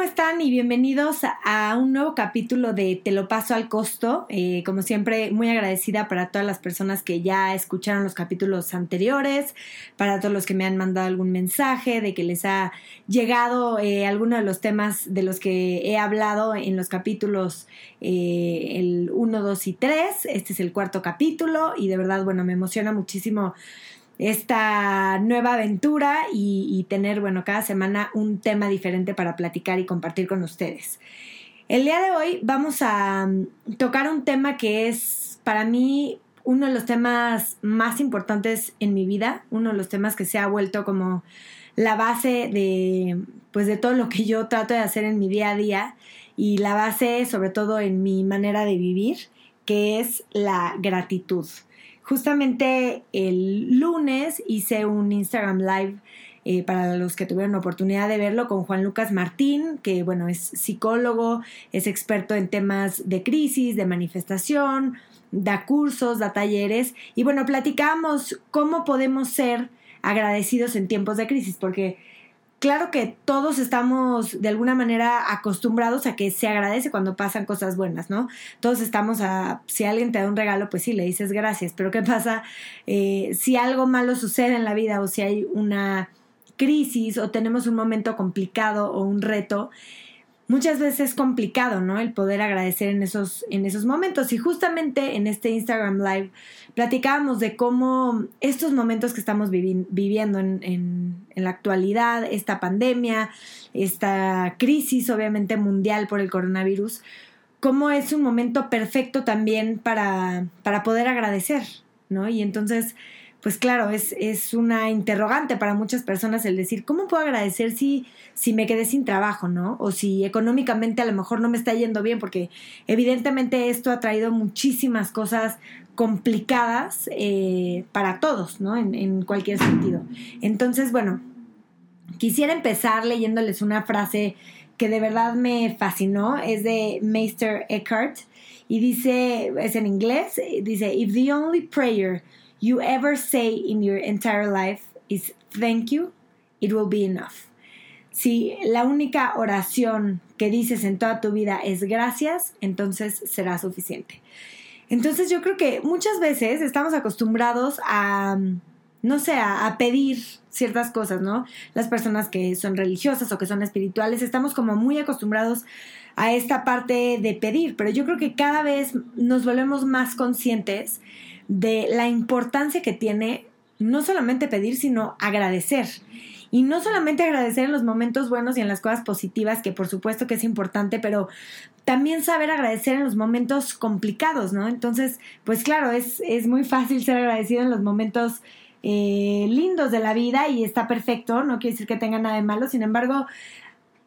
¿cómo están? Y bienvenidos a un nuevo capítulo de Te lo paso al costo. Eh, como siempre, muy agradecida para todas las personas que ya escucharon los capítulos anteriores, para todos los que me han mandado algún mensaje, de que les ha llegado eh, alguno de los temas de los que he hablado en los capítulos eh, el 1, 2 y 3. Este es el cuarto capítulo y de verdad, bueno, me emociona muchísimo esta nueva aventura y, tener, bueno, cada semana un tema diferente para platicar y compartir con ustedes. El día de hoy vamos a mm, tocar un tema que es para mí uno de los temas más importantes en mi vida, uno de los temas que se ha vuelto como la base de pues de todo lo que yo trato de hacer en mi día a día y la base sobre todo en mi manera de vivir, que es la gratitud. Justamente el lunes hice un Instagram Live eh, para los que tuvieron oportunidad de verlo con Juan Lucas Martín, que bueno, es psicólogo, es experto en temas de crisis, de manifestación, da cursos, da talleres. Y bueno, platicamos cómo podemos ser agradecidos en tiempos de crisis, porque claro que todos estamos de alguna manera acostumbrados a que se agradece cuando pasan cosas buenas, ¿no? Todos estamos a, si alguien te da un regalo, pues sí, le dices gracias, pero ¿qué pasa eh, si algo malo sucede en la vida o si hay una crisis o tenemos un momento complicado o un reto? muchas veces es complicado, ¿no? El poder agradecer en esos, en esos momentos. Y justamente en este Instagram Live platicábamos de cómo estos momentos que estamos viviendo en, en, la actualidad, esta pandemia, esta crisis obviamente mundial por el coronavirus, cómo es un momento perfecto también para, para poder agradecer, ¿no? Y entonces pues claro, es, es, una interrogante para muchas personas el decir, ¿cómo puedo agradecer si, si me quedé sin trabajo, ¿no? O si económicamente a lo mejor no me está yendo bien, porque evidentemente esto ha traído muchísimas cosas complicadas eh, para todos, ¿no? En, en cualquier sentido. Entonces, bueno, quisiera empezar leyéndoles una frase que de verdad me fascinó, es de Meister Eckhart, y dice, es en inglés, dice, if the only prayer you ever say in your entire life is thank you, it will be enough. Si la única oración que dices en toda tu vida es gracias, entonces será suficiente. Entonces yo creo que muchas veces estamos acostumbrados a, no sé, a, pedir ciertas cosas, ¿no? Las personas que son religiosas o que son espirituales, estamos como muy acostumbrados a esta parte de pedir, pero yo creo que cada vez nos volvemos más conscientes de la importancia que tiene no solamente pedir, sino agradecer. Y no solamente agradecer en los momentos buenos y en las cosas positivas, que por supuesto que es importante, pero también saber agradecer en los momentos complicados, ¿no? Entonces, pues claro, es, es muy fácil ser agradecido en los momentos eh, lindos de la vida y está perfecto, no quiere decir que tenga nada de malo, sin embargo,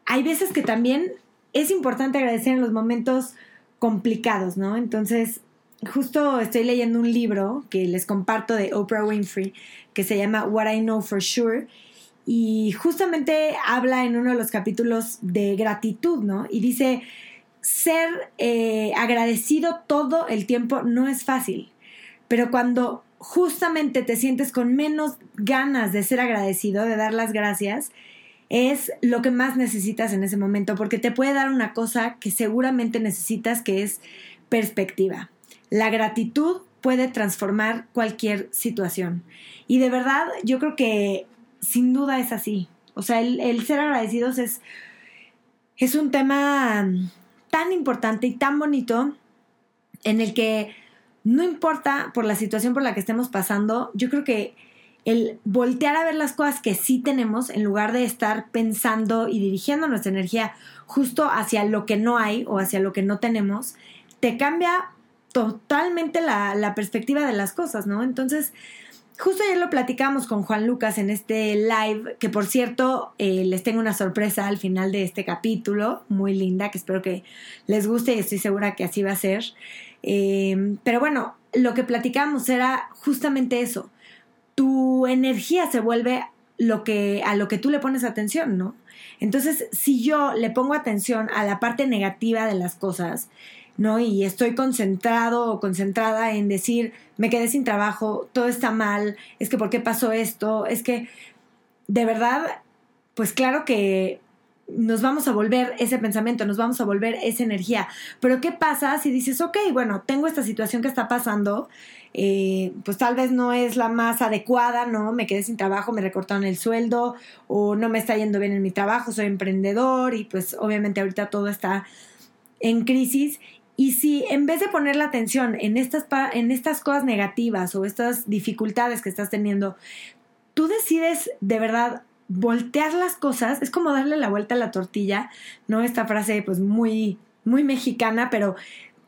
hay veces que también es importante agradecer en los momentos complicados, ¿no? Entonces, justo estoy leyendo un libro que les comparto de Oprah Winfrey que se llama What I Know for Sure y justamente habla en uno de los capítulos de gratitud, ¿no? Y dice, ser eh, agradecido todo el tiempo no es fácil, pero cuando justamente te sientes con menos ganas de ser agradecido, de dar las gracias, es lo que más necesitas en ese momento, porque te puede dar una cosa que seguramente necesitas, que es perspectiva. La gratitud puede transformar cualquier situación. Y de verdad, yo creo que sin duda es así. O sea, el, ser agradecidos es, es un tema tan importante y tan bonito en el que no importa por la situación por la que estemos pasando, yo creo que el voltear a ver las cosas que sí tenemos en lugar de estar pensando y dirigiendo nuestra energía justo hacia lo que no hay o hacia lo que no tenemos, te cambia totalmente la, perspectiva de las cosas, ¿no? Entonces, justo ayer lo platicamos con Juan Lucas en este live, que por cierto, eh, les tengo una sorpresa al final de este capítulo, muy linda, que espero que les guste y estoy segura que así va a ser. Eh, pero bueno, lo que platicamos era justamente eso. Tu energía se vuelve lo que, a lo que tú le pones atención, ¿no? Entonces, si yo le pongo atención a la parte negativa de las cosas, ¿no? Y estoy concentrado o concentrada en decir, me quedé sin trabajo, todo está mal, es que ¿por qué pasó esto? Es que, de verdad, pues claro que nos vamos a volver ese pensamiento, nos vamos a volver esa energía. Pero ¿qué pasa si dices, ok, bueno, tengo esta situación que está pasando, eh, pues tal vez no es la más adecuada, ¿no? Me quedé sin trabajo, me recortaron el sueldo o no me está yendo bien en mi trabajo, soy emprendedor y pues obviamente ahorita todo está en crisis. Y si en vez de poner la atención en estas, en estas cosas negativas o estas dificultades que estás teniendo, tú decides de verdad voltear las cosas, es como darle la vuelta a la tortilla, ¿no? Esta frase pues muy, muy mexicana, pero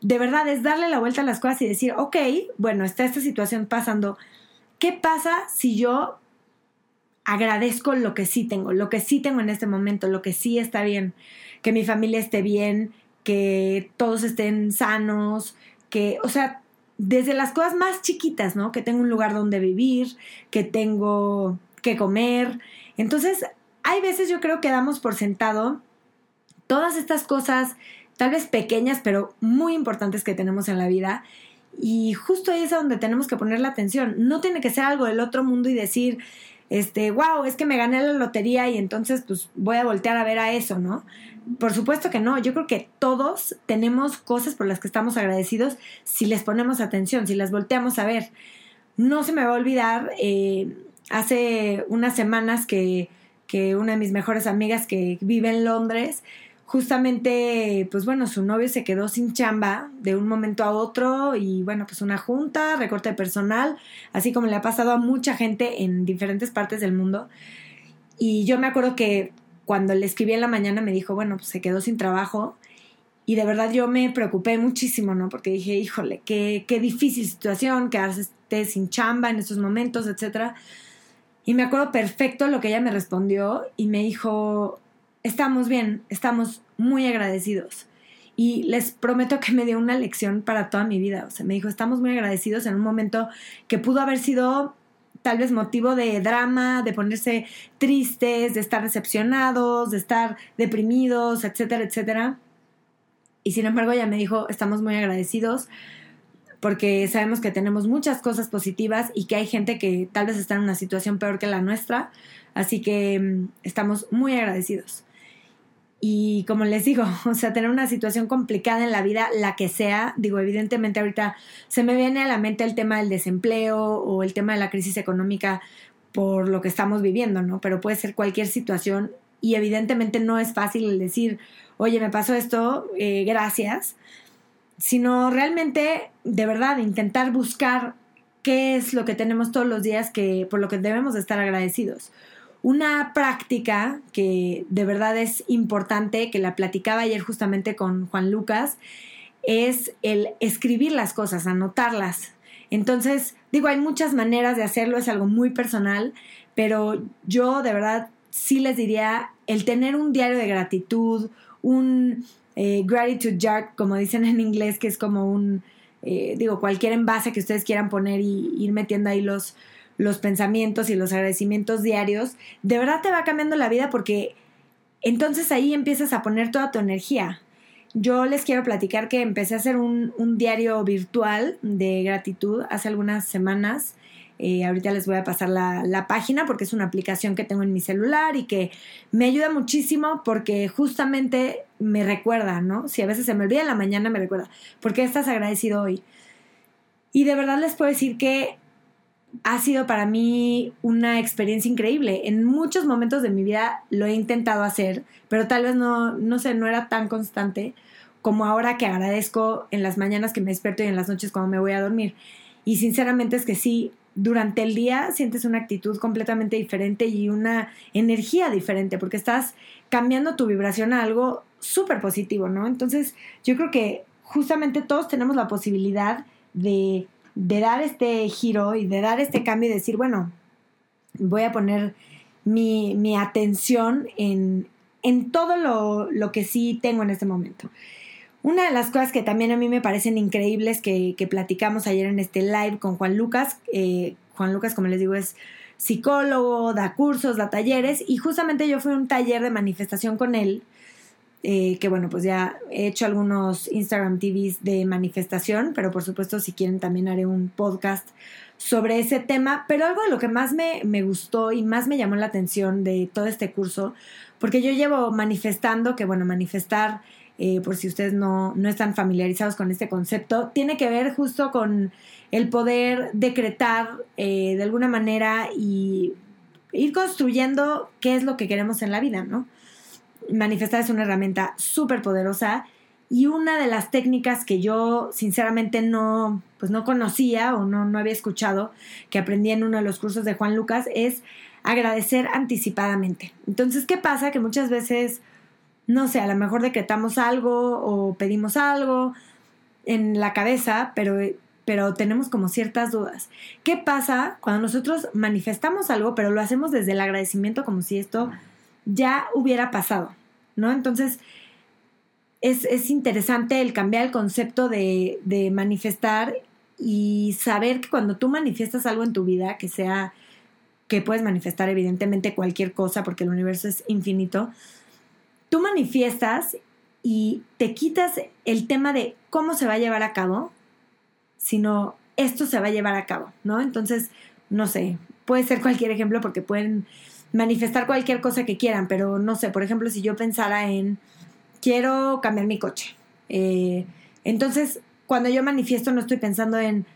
de verdad es darle la vuelta a las cosas y decir, ok, bueno, está esta situación pasando, ¿qué pasa si yo agradezco lo que sí tengo, lo que sí tengo en este momento, lo que sí está bien, que mi familia esté bien, que todos estén sanos, que, o sea, desde las cosas más chiquitas, ¿no? Que tengo un lugar donde vivir, que tengo que comer, entonces, hay veces yo creo que damos por sentado todas estas cosas, tal vez pequeñas, pero muy importantes que tenemos en la vida. Y justo ahí es a donde tenemos que poner la atención. No tiene que ser algo del otro mundo y decir, este, wow, es que me gané la lotería y entonces pues voy a voltear a ver a eso, ¿no? Por supuesto que no, yo creo que todos tenemos cosas por las que estamos agradecidos si les ponemos atención, si las volteamos a ver. No se me va a olvidar eh, hace unas semanas que, que una de mis mejores amigas que vive en Londres, justamente, pues bueno, su novio se quedó sin chamba de un momento a otro y bueno, pues una junta, recorte personal, así como le ha pasado a mucha gente en diferentes partes del mundo. Y yo me acuerdo que cuando le escribí en la mañana me dijo, bueno, pues se quedó sin trabajo. Y de verdad yo me preocupé muchísimo, ¿no? Porque dije, híjole, qué, qué difícil situación, quedarse sin chamba en estos momentos, etcétera. Y me acuerdo perfecto lo que ella me respondió y me dijo, estamos bien, estamos muy agradecidos. Y les prometo que me dio una lección para toda mi vida. O sea, me dijo, estamos muy agradecidos en un momento que pudo haber sido tal vez motivo de drama, de ponerse tristes, de estar decepcionados, de estar deprimidos, etcétera, etcétera. Y sin embargo ella me dijo, estamos muy agradecidos porque sabemos que tenemos muchas cosas positivas y que hay gente que tal vez está en una situación peor que la nuestra, así que mm, estamos muy agradecidos. Y como les digo, o sea, tener una situación complicada en la vida, la que sea, digo, evidentemente ahorita se me viene a la mente el tema del desempleo o el tema de la crisis económica por lo que estamos viviendo, ¿no? Pero puede ser cualquier situación y evidentemente no es fácil decir, oye, me pasó esto, eh, gracias, sino realmente, de verdad, intentar buscar qué es lo que tenemos todos los días que por lo que debemos estar agradecidos. Una práctica que de verdad es importante, que la platicaba ayer justamente con Juan Lucas, es el escribir las cosas, anotarlas. Entonces, digo, hay muchas maneras de hacerlo, es algo muy personal, pero yo de verdad sí les diría el tener un diario de gratitud, un eh, gratitude jar, como dicen en inglés, que es como un, eh, digo, cualquier envase que ustedes quieran poner y ir metiendo ahí los, los pensamientos y los agradecimientos diarios, de verdad te va cambiando la vida porque entonces ahí empiezas a poner toda tu energía. Yo les quiero platicar que empecé a hacer un, diario virtual de gratitud hace algunas semanas eh, ahorita les voy a pasar la, página porque es una aplicación que tengo en mi celular y que me ayuda muchísimo porque justamente me recuerda, ¿no? Si a veces se me olvida en la mañana, me recuerda, ¿por qué estás agradecido hoy? Y de verdad les puedo decir que ha sido para mí una experiencia increíble. En muchos momentos de mi vida lo he intentado hacer, pero tal vez no, no sé, no era tan constante como ahora que agradezco en las mañanas que me despierto y en las noches cuando me voy a dormir. Y sinceramente es que sí, durante el día sientes una actitud completamente diferente y una energía diferente porque estás cambiando tu vibración a algo súper positivo, ¿no? Entonces yo creo que justamente todos tenemos la posibilidad de, dar este giro y de dar este cambio y decir, bueno, voy a poner mi, atención en, todo lo, lo que sí tengo en este momento. Una de las cosas que también a mí me parecen increíbles que, platicamos ayer en este live con Juan Lucas, eh, Juan Lucas, como les digo, es psicólogo, da cursos, da talleres, y justamente yo fui a un taller de manifestación con él, eh, que bueno, pues ya he hecho algunos Instagram TVs de manifestación, pero por supuesto si quieren también haré un podcast sobre ese tema, pero algo de lo que más me, me gustó y más me llamó la atención de todo este curso, porque yo llevo manifestando, que bueno, manifestar, eh, por si ustedes no, no están familiarizados con este concepto, tiene que ver justo con el poder decretar eh, de alguna manera y ir construyendo qué es lo que queremos en la vida, ¿no? Manifestar es una herramienta súper poderosa y una de las técnicas que yo sinceramente no, pues no conocía o no, no había escuchado, que aprendí en uno de los cursos de Juan Lucas, es agradecer anticipadamente. Entonces, ¿qué pasa? Que muchas veces, no sé, a lo mejor decretamos algo o pedimos algo en la cabeza, pero, pero tenemos como ciertas dudas. ¿Qué pasa cuando nosotros manifestamos algo, pero lo hacemos desde el agradecimiento como si esto ya hubiera pasado? ¿No? Entonces, es, interesante el cambiar el concepto de, de, manifestar y saber que cuando tú manifiestas algo en tu vida, que sea, que puedes manifestar evidentemente cualquier cosa porque el universo es infinito, tú manifiestas y te quitas el tema de cómo se va a llevar a cabo, sino esto se va a llevar a cabo, ¿no? Entonces, no sé, puede ser cualquier ejemplo porque pueden manifestar cualquier cosa que quieran, pero no sé, por ejemplo, si yo pensara en quiero cambiar mi coche. Eh, entonces, cuando yo manifiesto no estoy pensando en,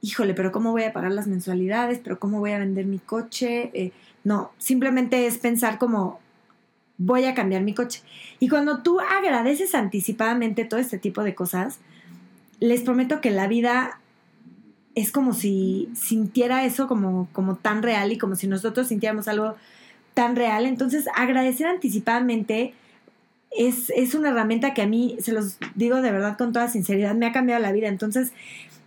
híjole, pero ¿cómo voy a pagar las mensualidades? ¿Pero cómo voy a vender mi coche? Eh, no, simplemente es pensar como, voy a cambiar mi coche. Y cuando tú agradeces anticipadamente todo este tipo de cosas, les prometo que la vida es como si sintiera eso como, como tan real y como si nosotros sintiéramos algo tan real. Entonces, agradecer anticipadamente es, una herramienta que a mí, se los digo de verdad con toda sinceridad, me ha cambiado la vida. Entonces,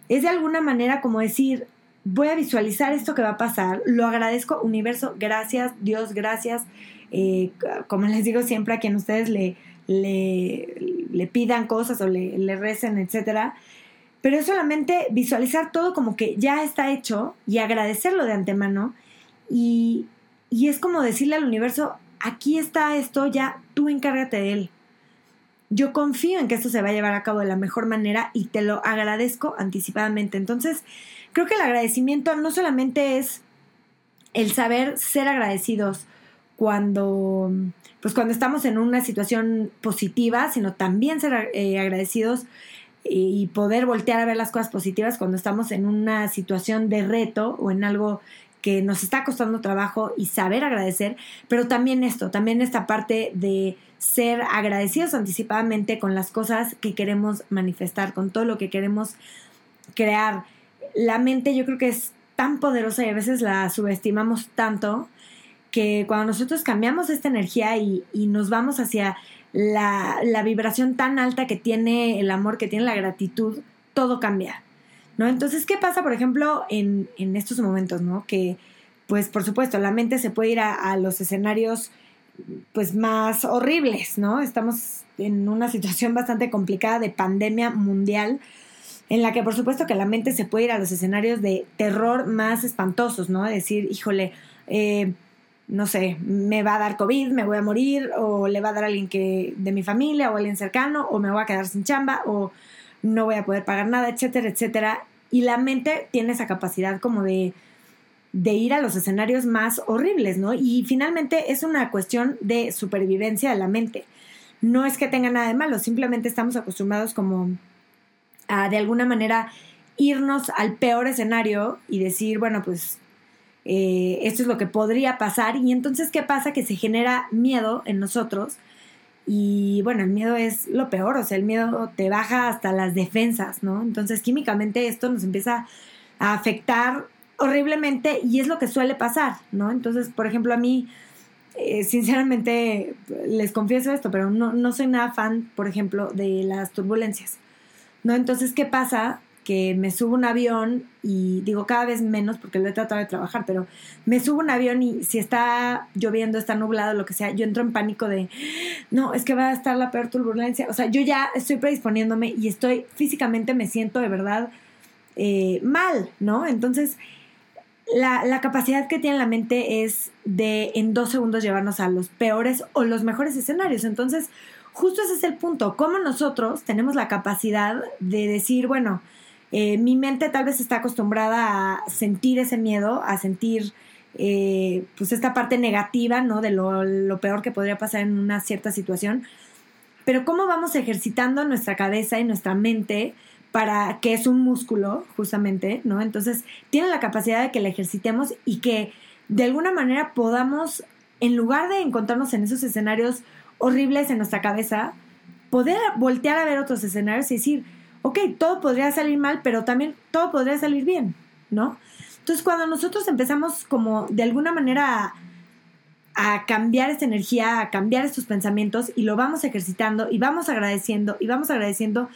es de alguna manera como decir, voy a visualizar esto que va a pasar, lo agradezco, universo, gracias, Dios, gracias. Eh, como les digo siempre a quien ustedes le, le, pidan cosas o le, le recen, etcétera. Pero es solamente visualizar todo como que ya está hecho y agradecerlo de antemano. Y, y es como decirle al universo, aquí está esto, ya tú encárgate de él. Yo confío en que esto se va a llevar a cabo de la mejor manera y te lo agradezco anticipadamente. Entonces, creo que el agradecimiento no solamente es el saber ser agradecidos cuando, pues cuando estamos en una situación positiva, sino también ser eh, agradecidos y poder voltear a ver las cosas positivas cuando estamos en una situación de reto o en algo que nos está costando trabajo y saber agradecer, pero también esto, también esta parte de ser agradecidos anticipadamente con las cosas que queremos manifestar, con todo lo que queremos crear. La mente yo creo que es tan poderosa y a veces la subestimamos tanto que cuando nosotros cambiamos esta energía y, nos vamos hacia la, la, vibración tan alta que tiene el amor, que tiene la gratitud, todo cambia. ¿no? Entonces, ¿qué pasa, por ejemplo, en, estos momentos, ¿no? Que, pues, por supuesto, la mente se puede ir a, los escenarios, pues, más horribles, ¿no? Estamos en una situación bastante complicada de pandemia mundial, en la que, por supuesto, que la mente se puede ir a los escenarios de terror más espantosos, ¿no? Decir, híjole, eh, no sé, me va a dar COVID, me voy a morir, o le va a dar a alguien que, de mi familia, o alguien cercano, o me voy a quedar sin chamba, o no voy a poder pagar nada, etcétera, etcétera. Y la mente tiene esa capacidad como de, de ir a los escenarios más horribles, ¿no? Y finalmente es una cuestión de supervivencia de la mente. No es que tenga nada de malo, simplemente estamos acostumbrados como a de alguna manera irnos al peor escenario y decir, bueno, pues eh, esto es lo que podría pasar. Y entonces, ¿qué pasa? Que se genera miedo en nosotros y bueno, el miedo es lo peor, o sea, el miedo te baja hasta las defensas, ¿no? Entonces, químicamente esto nos empieza a afectar horriblemente y es lo que suele pasar, ¿no? Entonces, por ejemplo, a mí, eh, sinceramente, les confieso esto, pero no, no soy nada fan, por ejemplo, de las turbulencias, ¿no? Entonces, ¿qué pasa? Que me subo un avión y digo cada vez menos porque lo he tratado de trabajar, pero me subo un avión y si está lloviendo, está nublado, lo que sea, yo entro en pánico de, no, es que va a estar la peor turbulencia. O sea, yo ya estoy predisponiéndome y estoy físicamente, me siento de verdad eh, mal, ¿no? Entonces, la, la capacidad que tiene la mente es de en dos segundos llevarnos a los peores o los mejores escenarios. Entonces, justo ese es el punto, cómo nosotros tenemos la capacidad de decir, bueno, eh, mi mente tal vez está acostumbrada a sentir ese miedo, a sentir eh, pues esta parte negativa, ¿no? De lo, lo peor que podría pasar en una cierta situación. Pero cómo vamos ejercitando nuestra cabeza y nuestra mente para que es un músculo, justamente, ¿no? Entonces, tiene la capacidad de que la ejercitemos y que de alguna manera podamos, en lugar de encontrarnos en esos escenarios horribles en nuestra cabeza, poder voltear a ver otros escenarios y decir, ok, todo podría salir mal, pero también todo podría salir bien, ¿no? Entonces, cuando nosotros empezamos como de alguna manera a, cambiar esta energía, a cambiar estos pensamientos y lo vamos ejercitando y vamos agradeciendo y vamos agradeciendo,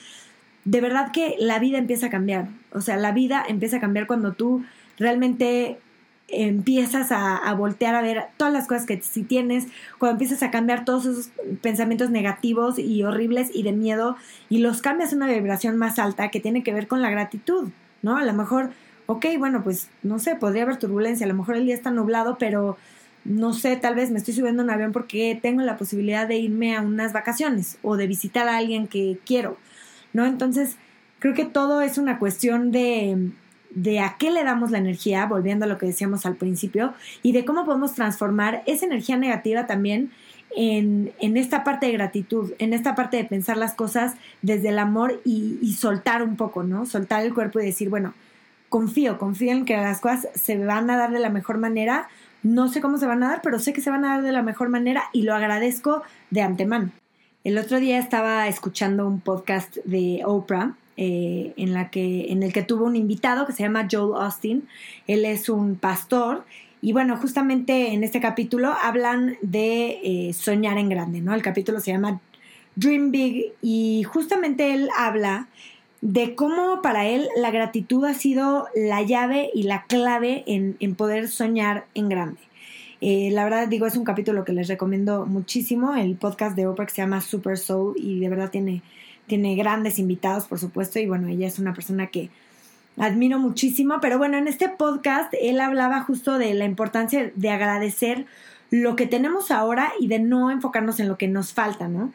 de verdad que la vida empieza a cambiar. O sea, la vida empieza a cambiar cuando tú realmente empiezas a, voltear a ver todas las cosas que sí tienes, cuando empiezas a cambiar todos esos pensamientos negativos y horribles y de miedo y los cambias a una vibración más alta que tiene que ver con la gratitud, ¿no? A lo mejor, ok, bueno, pues no sé, podría haber turbulencia, a lo mejor el día está nublado, pero no sé, tal vez me estoy subiendo un avión porque tengo la posibilidad de irme a unas vacaciones o de visitar a alguien que quiero, ¿no? Entonces, creo que todo es una cuestión de de a qué le damos la energía, volviendo a lo que decíamos al principio, y de cómo podemos transformar esa energía negativa también en, en esta parte de gratitud, en esta parte de pensar las cosas desde el amor y, y, soltar un poco, ¿no? Soltar el cuerpo y decir, bueno, confío, confío en que las cosas se van a dar de la mejor manera, no sé cómo se van a dar, pero sé que se van a dar de la mejor manera y lo agradezco de antemano. El otro día estaba escuchando un podcast de Oprah eh, en, la que, en el que tuvo un invitado que se llama Joel Austin. Él es un pastor. Y bueno, justamente en este capítulo hablan de eh, soñar en grande, ¿no? El capítulo se llama Dream Big y justamente él habla de cómo para él la gratitud ha sido la llave y la clave en, poder soñar en grande. Eh, la verdad digo, es un capítulo que les recomiendo muchísimo, el podcast de Oprah que se llama Super Soul y de verdad tiene tiene grandes invitados, por supuesto, y bueno, ella es una persona que admiro muchísimo, pero bueno, en este podcast él hablaba justo de la importancia de agradecer lo que tenemos ahora y de no enfocarnos en lo que nos falta, ¿no?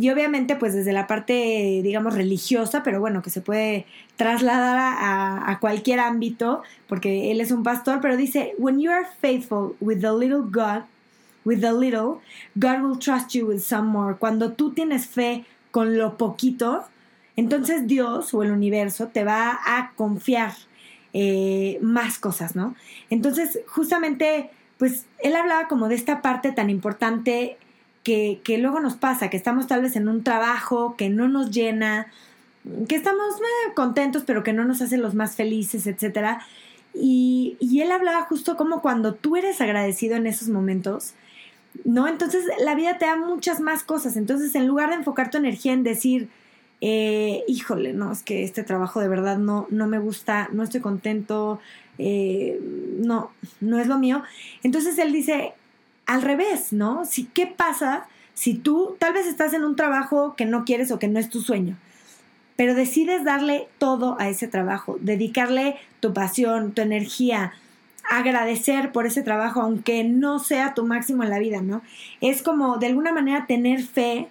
Y obviamente, pues desde la parte, digamos, religiosa, pero bueno, que se puede trasladar a, cualquier ámbito, porque él es un pastor, pero dice, when you are faithful with the little God, with the little, God will trust you with some more. Cuando tú tienes fe con lo poquito, entonces Dios o el universo te va a confiar eh, más cosas, ¿no? Entonces, justamente, pues él hablaba como de esta parte tan importante que, que luego nos pasa, que estamos tal vez en un trabajo que no nos llena, que estamos eh, contentos, pero que no nos hace los más felices, etcétera. Y, y él hablaba justo como cuando tú eres agradecido en esos momentos, ¿no? Entonces la vida te da muchas más cosas. Entonces, en lugar de enfocar tu energía en decir, eh, híjole, no, es que este trabajo de verdad no, no me gusta, no estoy contento, eh, no, no es lo mío. Entonces él dice, al revés, ¿no? Si, ¿Qué pasa si tú tal vez estás en un trabajo que no quieres o que no es tu sueño? Pero decides darle todo a ese trabajo, dedicarle tu pasión, tu energía, agradecer por ese trabajo, aunque no sea tu máximo en la vida, ¿no? Es como de alguna manera tener fe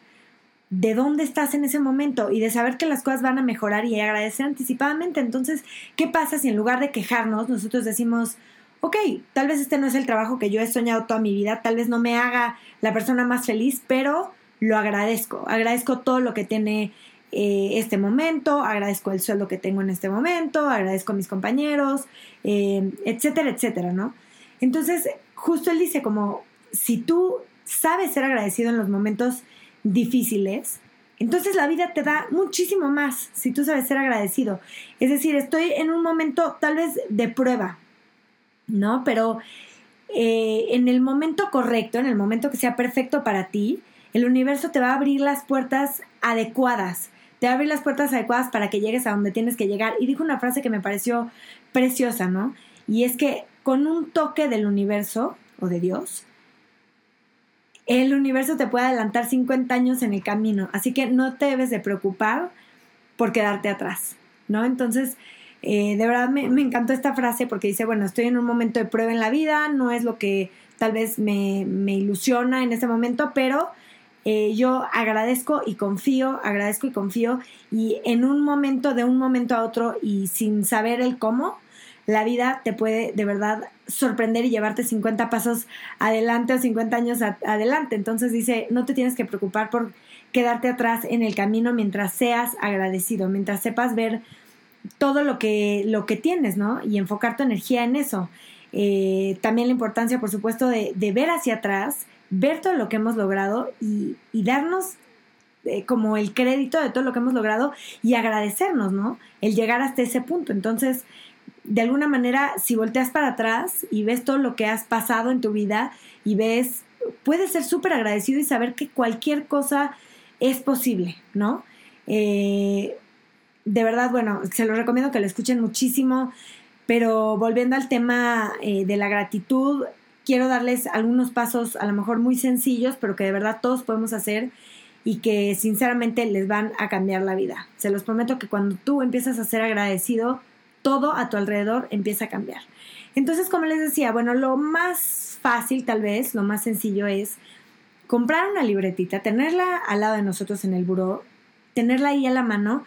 de dónde estás en ese momento y de saber que las cosas van a mejorar y agradecer anticipadamente. Entonces, ¿qué pasa si en lugar de quejarnos nosotros decimos, ok, tal vez este no es el trabajo que yo he soñado toda mi vida, tal vez no me haga la persona más feliz, pero lo agradezco, agradezco todo lo que tiene eh, este momento, agradezco el sueldo que tengo en este momento, agradezco a mis compañeros, eh, etcétera, etcétera, ¿no? Entonces, justo él dice como, si tú sabes ser agradecido en los momentos difíciles, entonces la vida te da muchísimo más si tú sabes ser agradecido. Es decir, estoy en un momento tal vez de prueba, ¿no? Pero eh, en el momento correcto, en el momento que sea perfecto para ti, el universo te va a abrir las puertas adecuadas te abre las puertas adecuadas para que llegues a donde tienes que llegar. Y dijo una frase que me pareció preciosa, ¿no? Y es que con un toque del universo o de Dios, el universo te puede adelantar 50 años en el camino. Así que no te debes de preocupar por quedarte atrás, ¿no? Entonces, eh, de verdad me, encantó esta frase porque dice, bueno, estoy en un momento de prueba en la vida, no es lo que tal vez me, ilusiona en este momento, pero eh, yo agradezco y confío, agradezco y confío, y en un momento, de un momento a otro y sin saber el cómo, la vida te puede de verdad sorprender y llevarte 50 pasos adelante o 50 años adelante. Entonces dice, no te tienes que preocupar por quedarte atrás en el camino mientras seas agradecido, mientras sepas ver todo lo que, lo que tienes, ¿no? Y enfocar tu energía en eso. Eh, también la importancia, por supuesto, de, ver hacia atrás, ver todo lo que hemos logrado y, darnos eh, como el crédito de todo lo que hemos logrado y agradecernos, ¿no? El llegar hasta ese punto. Entonces, de alguna manera, si volteas para atrás y ves todo lo que has pasado en tu vida y ves, puedes ser súper agradecido y saber que cualquier cosa es posible, ¿no? Eh, de verdad, bueno, se lo recomiendo que lo escuchen muchísimo, pero volviendo al tema eh, de la gratitud, quiero darles algunos pasos a lo mejor muy sencillos, pero que de verdad todos podemos hacer y que sinceramente les van a cambiar la vida. Se los prometo que cuando tú empiezas a ser agradecido, todo a tu alrededor empieza a cambiar. Entonces, como les decía, bueno, lo más fácil tal vez, lo más sencillo es comprar una libretita, tenerla al lado de nosotros en el buró, tenerla ahí a la mano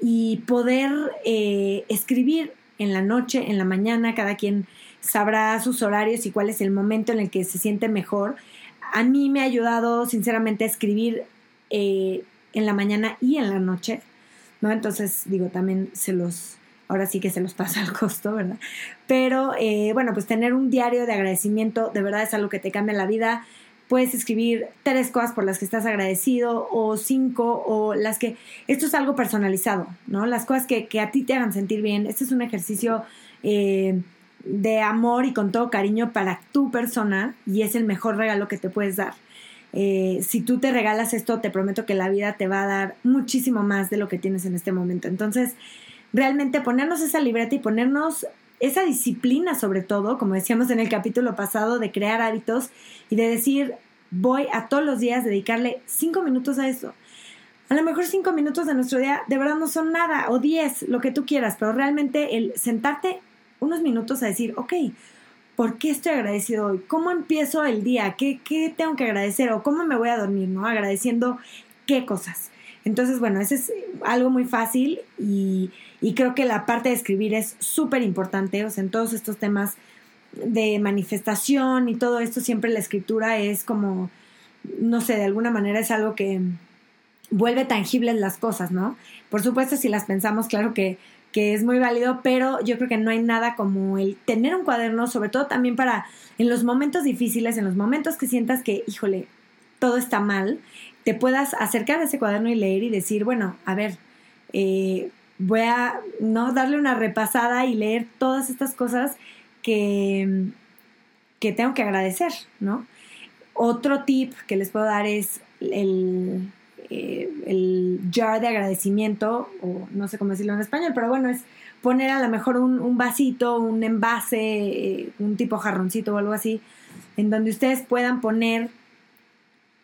y poder eh, escribir en la noche, en la mañana, cada quien sabrá sus horarios y cuál es el momento en el que se siente mejor. A mí me ha ayudado sinceramente a escribir eh, en la mañana y en la noche, ¿no? Entonces, digo, también se los, ahora sí que se los pasa al costo, ¿verdad? Pero eh, bueno, pues tener un diario de agradecimiento de verdad es algo que te cambia la vida. Puedes escribir tres cosas por las que estás agradecido o cinco o las que... Esto es algo personalizado, ¿no? Las cosas que, a ti te hagan sentir bien. Este es un ejercicio eh, de amor y con todo cariño para tu persona y es el mejor regalo que te puedes dar. Eh, si tú te regalas esto, te prometo que la vida te va a dar muchísimo más de lo que tienes en este momento. Entonces, realmente ponernos esa libreta y ponernos esa disciplina sobre todo, como decíamos en el capítulo pasado, de crear hábitos y de decir, voy a todos los días dedicarle cinco minutos a eso. A lo mejor cinco minutos de nuestro día de verdad no son nada, o diez, lo que tú quieras, pero realmente el sentarte unos minutos a decir, ok, ¿por qué estoy agradecido hoy? ¿Cómo empiezo el día? ¿Qué, qué tengo que agradecer? ¿O cómo me voy a dormir? ¿No? Agradeciendo qué cosas. Entonces, bueno, ese es algo muy fácil y, creo que la parte de escribir es súper importante, o sea, en todos estos temas de manifestación y todo esto, siempre la escritura es como, no sé, de alguna manera es algo que vuelve tangibles las cosas, ¿no? Por supuesto, si las pensamos, claro que, que es muy válido, pero yo creo que no hay nada como el tener un cuaderno, sobre todo también para en los momentos difíciles, en los momentos que sientas que, híjole, todo está mal, te puedas acercar a ese cuaderno y leer y decir, bueno, a ver, eh, voy a no darle una repasada y leer todas estas cosas que, que tengo que agradecer, ¿no? Otro tip que les puedo dar es el, eh, el jar de agradecimiento, o no sé cómo decirlo en español, pero bueno, es poner a lo mejor un, vasito, un envase, eh, un tipo jarroncito o algo así, en donde ustedes puedan poner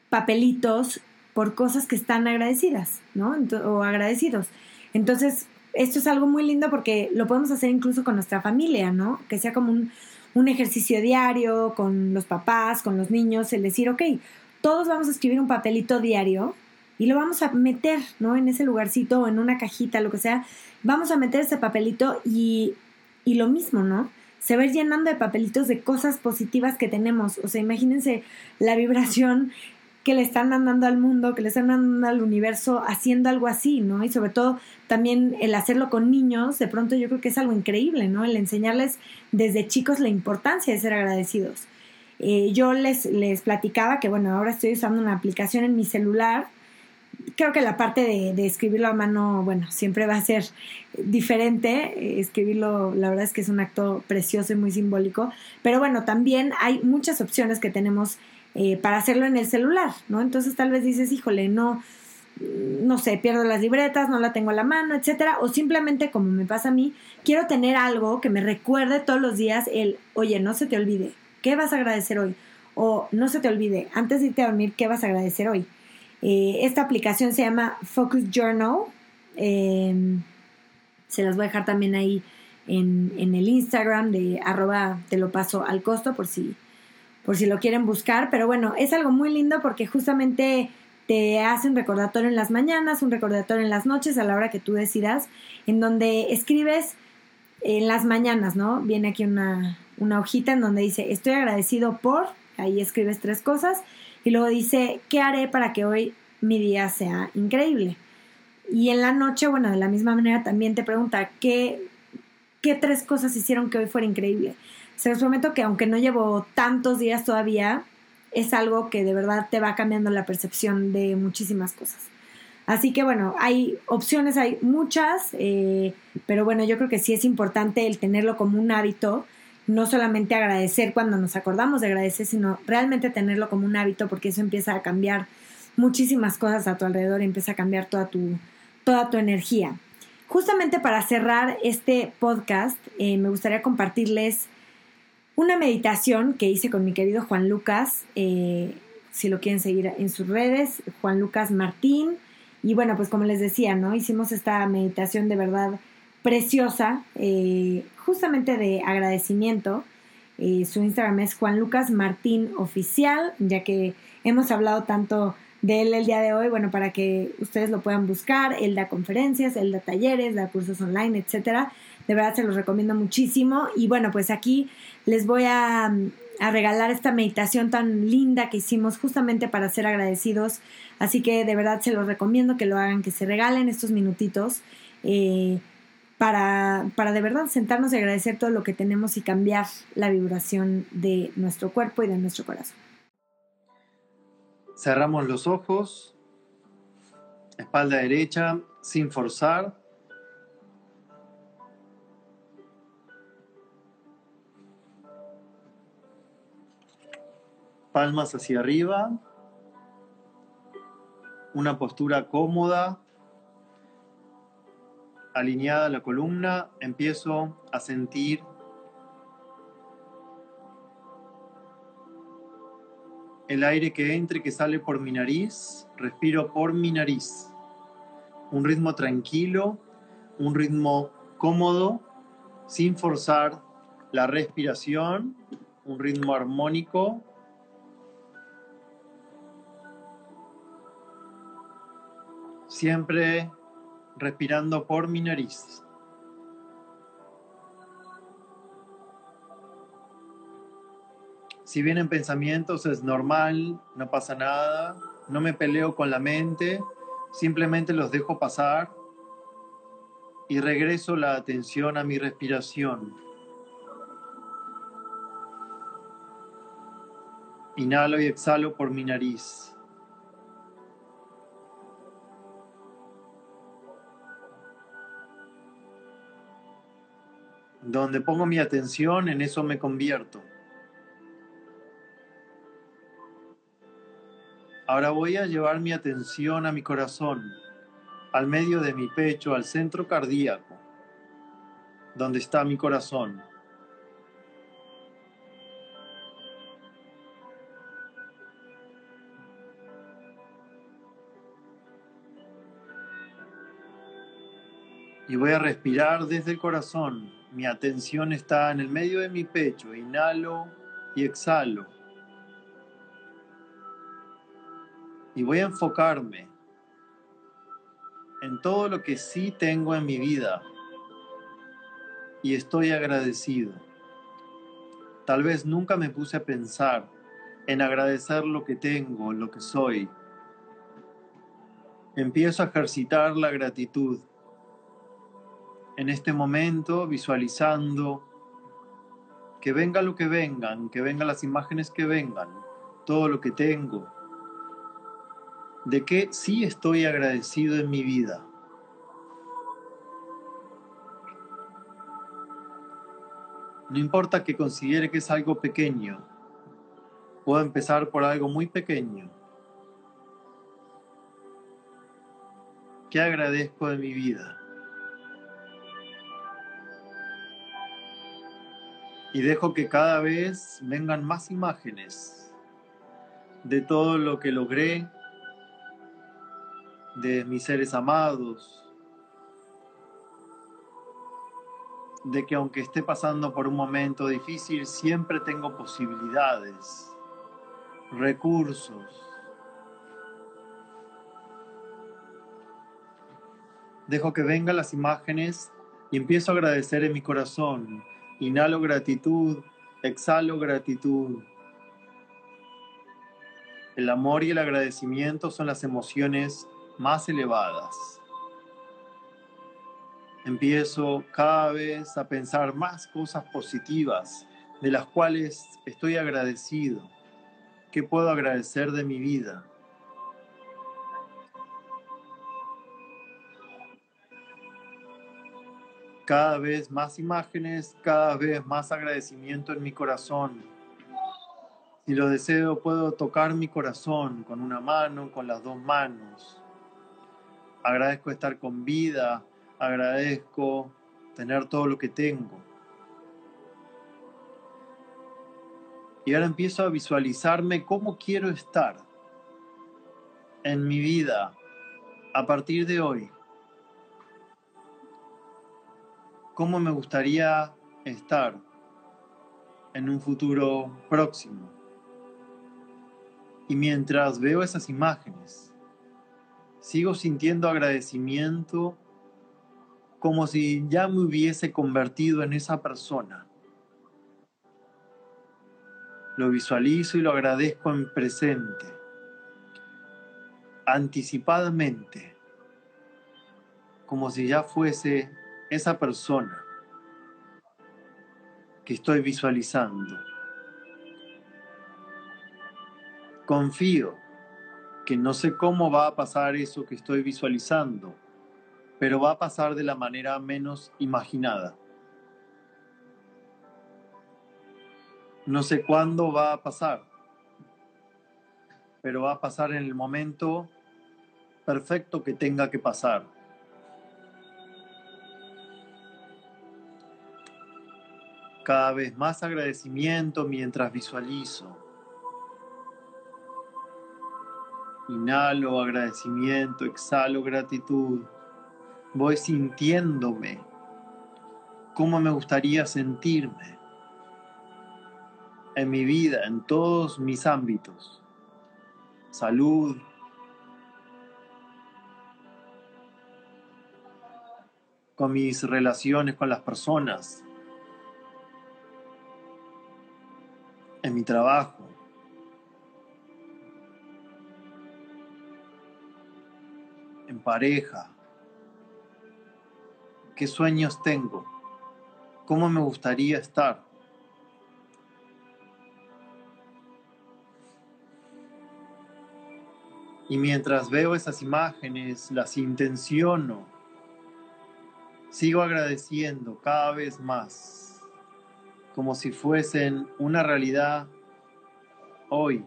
papelitos por cosas que están agradecidas, ¿no? o agradecidos. Entonces, esto es algo muy lindo porque lo podemos hacer incluso con nuestra familia, ¿no? Que sea como un, un ejercicio diario con los papás, con los niños, el decir, ok, todos vamos a escribir un papelito diario y lo vamos a meter, ¿no? En ese lugarcito o en una cajita, lo que sea, vamos a meter ese papelito y, y lo mismo, ¿no? Se va llenando de papelitos de cosas positivas que tenemos. O sea, imagínense la vibración que le están mandando al mundo, que le están mandando al universo haciendo algo así, ¿no? Y sobre todo también el hacerlo con niños, de pronto yo creo que es algo increíble, ¿no? El enseñarles desde chicos la importancia de ser agradecidos. Eh, yo les, les platicaba que, bueno, ahora estoy usando una aplicación en mi celular. Creo que la parte de, de escribirlo a mano, bueno, siempre va a ser diferente. Eh, escribirlo, la verdad es que es un acto precioso y muy simbólico. Pero bueno, también hay muchas opciones que tenemos eh, para hacerlo en el celular, ¿no? Entonces tal vez dices, híjole, no, no sé, pierdo las libretas, no la tengo a la mano, etcétera, o simplemente como me pasa a mí, quiero tener algo que me recuerde todos los días el, oye, no se te olvide, ¿qué vas a agradecer hoy? O no se te olvide, antes de irte a dormir, ¿qué vas a agradecer hoy? Eh, esta aplicación se llama Focus Journal. Em, se las voy a dejar también ahí en, en el Instagram de arroba te lo paso al costo por si por si lo quieren buscar, pero bueno, es algo muy lindo porque justamente te hace un recordatorio en las mañanas, un recordatorio en las noches, a la hora que tú decidas, en donde escribes en las mañanas, ¿no? Viene aquí una, una hojita en donde dice, estoy agradecido por, ahí escribes tres cosas, y luego dice, ¿qué haré para que hoy mi día sea increíble? Y en la noche, bueno, de la misma manera también te pregunta, ¿qué, qué tres cosas hicieron que hoy fuera increíble? Se los prometo que aunque no llevo tantos días todavía, es algo que de verdad te va cambiando la percepción de muchísimas cosas. Así que bueno, hay opciones, hay muchas, eh, pero bueno, yo creo que sí es importante el tenerlo como un hábito, no solamente agradecer cuando nos acordamos de agradecer, sino realmente tenerlo como un hábito porque eso empieza a cambiar muchísimas cosas a tu alrededor y empieza a cambiar toda tu, toda tu energía. Justamente para cerrar este podcast, eh, me gustaría compartirles una meditación que hice con mi querido Juan Lucas, eh, si lo quieren seguir en sus redes, Juan Lucas Martín. Y bueno, pues como les decía, ¿no? Hicimos esta meditación de verdad preciosa, eh, justamente de agradecimiento. Eh, su Instagram es Juan Lucas Martín Oficial, ya que hemos hablado tanto de él el día de hoy, bueno, para que ustedes lo puedan buscar. Él da conferencias, él da talleres, da cursos online, etcétera. De verdad se los recomiendo muchísimo. Y bueno, pues aquí les voy a, regalar esta meditación tan linda que hicimos justamente para ser agradecidos. Así que de verdad se los recomiendo que lo hagan, que se regalen estos minutitos. Eh, para, para, de verdad sentarnos y agradecer todo lo que tenemos y cambiar la vibración de nuestro cuerpo y de nuestro corazón. Cerramos los ojos, espalda derecha, sin forzar. Palmas hacia arriba. Una postura cómoda, alineada la columna. Empiezo a sentir el aire que entra y que sale por mi nariz, respiro por mi nariz. Un ritmo tranquilo, un ritmo cómodo, sin forzar la respiración, un ritmo armónico. Siempre respirando por mi nariz. Si vienen pensamientos es normal, no pasa nada, no me peleo con la mente, simplemente los dejo pasar y regreso la atención a mi respiración. Inhalo y exhalo por mi nariz. Donde pongo mi atención, en eso me convierto. Ahora voy a llevar mi atención a mi corazón, al medio de mi pecho, al centro cardíaco, donde está mi corazón. Y voy a respirar desde el corazón. Mi atención está en el medio de mi pecho. Inhalo y exhalo. y voy a enfocarme en todo lo que sí tengo en mi vida y estoy agradecido. Tal vez nunca me puse a pensar en agradecer lo que tengo, lo que soy. Empiezo a ejercitar la gratitud. En este momento, visualizando que venga lo que vengan, que vengan las imágenes que vengan, todo lo que tengo, de qué sí estoy agradecido en mi vida. No importa que considere que es algo pequeño, puedo empezar por algo muy pequeño. ¿Qué agradezco de mi vida? y dejo que cada vez vengan más imágenes de todo lo que logré, de mis seres amados, de que aunque esté pasando por un momento difícil, siempre tengo posibilidades, recursos. Dejo que vengan las imágenes y empiezo a agradecer en mi corazón Inhalo gratitud, exhalo gratitud. El amor y el agradecimiento son las emociones más elevadas. Empiezo cada vez a pensar más cosas positivas de las cuales estoy agradecido. ¿Qué puedo agradecer de mi vida? Cada vez más imágenes, cada vez más agradecimiento en mi corazón. Si lo deseo, puedo tocar mi corazón con una mano, con las dos manos. Agradezco estar con vida, agradezco tener todo lo que tengo. Y ahora empiezo a visualizarme cómo quiero estar en mi vida a partir de hoy. Cómo me gustaría estar en un futuro próximo. Y mientras veo esas imágenes, sigo sintiendo agradecimiento como si ya me hubiese convertido en esa persona lo visualizo y lo agradezco en presente, anticipadamente, como si ya fuese esa persona que estoy visualizando. Confío que no sé cómo va a pasar eso que estoy visualizando, pero va a pasar de la manera menos imaginada. No sé cuándo va a pasar, pero va a pasar en el momento perfecto que tenga que pasar. Cada vez más agradecimiento mientras visualizo. Inhalo agradecimiento, exhalo gratitud. Voy sintiéndome cómo me gustaría sentirme en mi vida, en todos mis ámbitos. Salud, con mis relaciones con las personas, en mi trabajo. en pareja. ¿Qué sueños tengo? ¿Cómo me gustaría estar? Y mientras veo esas imágenes, las intenciono, sigo agradeciendo cada vez más, como si fuesen una realidad hoy.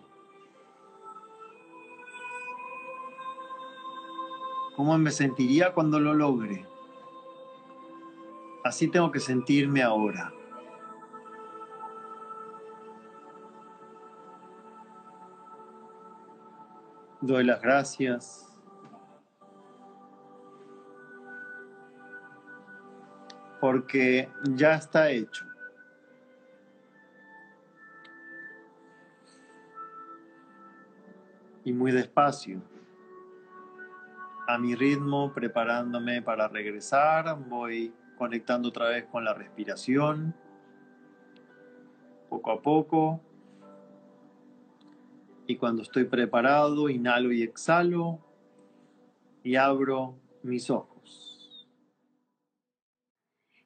¿Cómo me sentiría cuando lo logre? Así tengo que sentirme ahora. Doy las gracias. Porque ya está hecho. Y muy despacio, a mi ritmo, preparándome para regresar, voy conectando otra vez con la respiración, poco a poco, y cuando estoy preparado, inhalo y exhalo y abro mis ojos.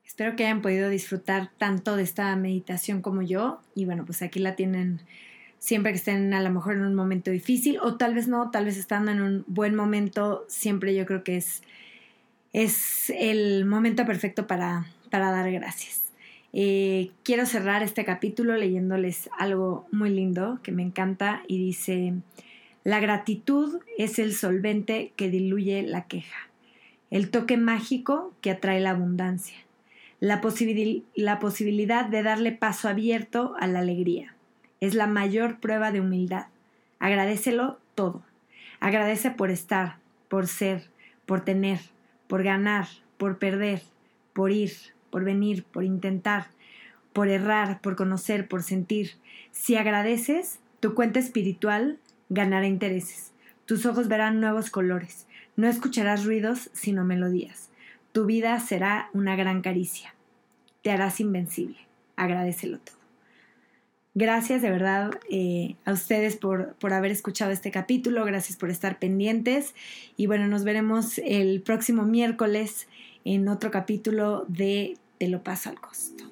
Espero que hayan podido disfrutar tanto de esta meditación como yo. Y bueno, pues aquí la tienen siempre que estén a lo mejor en un momento difícil o tal vez no, tal vez estando en un buen momento, siempre yo creo que es, es el momento perfecto para, para dar gracias. Eh, quiero cerrar este capítulo leyéndoles algo muy lindo que me encanta y dice, la gratitud es el solvente que diluye la queja, el toque mágico que atrae la abundancia, la, la posibilidad de darle paso abierto a la alegría. Es la mayor prueba de humildad. Agradecelo todo. Agradece por estar, por ser, por tener, por ganar, por perder, por ir, por venir, por intentar, por errar, por conocer, por sentir. Si agradeces, tu cuenta espiritual ganará intereses. Tus ojos verán nuevos colores. No escucharás ruidos, sino melodías. tu vida será una gran caricia. Te harás invencible. Agradecelo todo. Gracias de verdad eh, a ustedes por, por haber escuchado este capítulo, gracias por estar pendientes y bueno, nos veremos el próximo miércoles en otro capítulo de Te lo paso al costo.